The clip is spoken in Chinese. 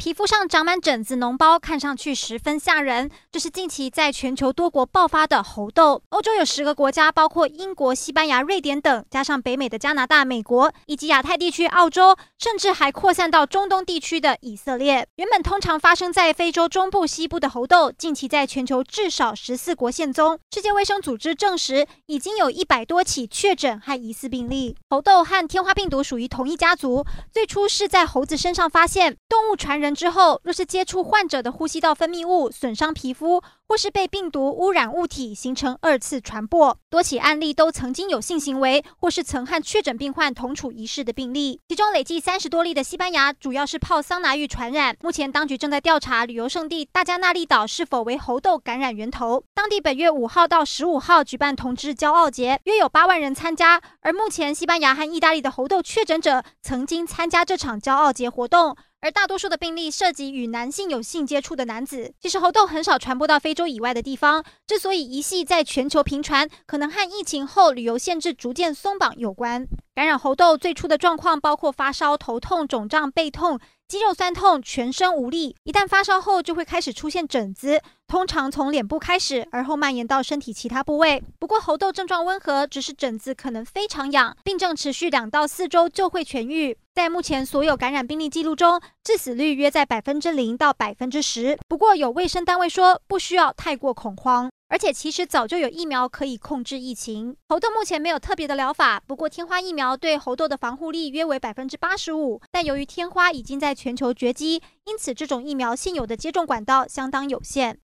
皮肤上长满疹子、脓包，看上去十分吓人。这是近期在全球多国爆发的猴痘。欧洲有十个国家，包括英国、西班牙、瑞典等，加上北美的加拿大、美国，以及亚太地区澳洲，甚至还扩散到中东地区的以色列。原本通常发生在非洲中部、西部的猴痘，近期在全球至少十四国现踪。世界卫生组织证实，已经有一百多起确诊和疑似病例。猴痘和天花病毒属于同一家族，最初是在猴子身上发现，动物传人。之后，若是接触患者的呼吸道分泌物，损伤皮肤，或是被病毒污染物体形成二次传播，多起案例都曾经有性行为，或是曾和确诊病患同处一室的病例。其中累计三十多例的西班牙，主要是泡桑拿浴传染。目前当局正在调查旅游胜地大加那利岛是否为猴痘感染源头。当地本月五号到十五号举办同志骄傲节，约有八万人参加。而目前西班牙和意大利的猴痘确诊者曾经参加这场骄傲节活动。而大多数的病例涉及与男性有性接触的男子。其实猴痘很少传播到非洲以外的地方，之所以一系在全球频传，可能和疫情后旅游限制逐渐松绑有关。感染猴痘最初的状况包括发烧、头痛、肿胀、背痛、肌肉酸痛、全身无力。一旦发烧后，就会开始出现疹子，通常从脸部开始，而后蔓延到身体其他部位。不过猴痘症状温和，只是疹子可能非常痒，病症持续两到四周就会痊愈。在目前所有感染病例记录中，致死率约在百分之零到百分之十。不过有卫生单位说，不需要太过恐慌，而且其实早就有疫苗可以控制疫情。猴痘目前没有特别的疗法，不过天花疫苗对猴痘的防护力约为百分之八十五。但由于天花已经在全球绝迹，因此这种疫苗现有的接种管道相当有限。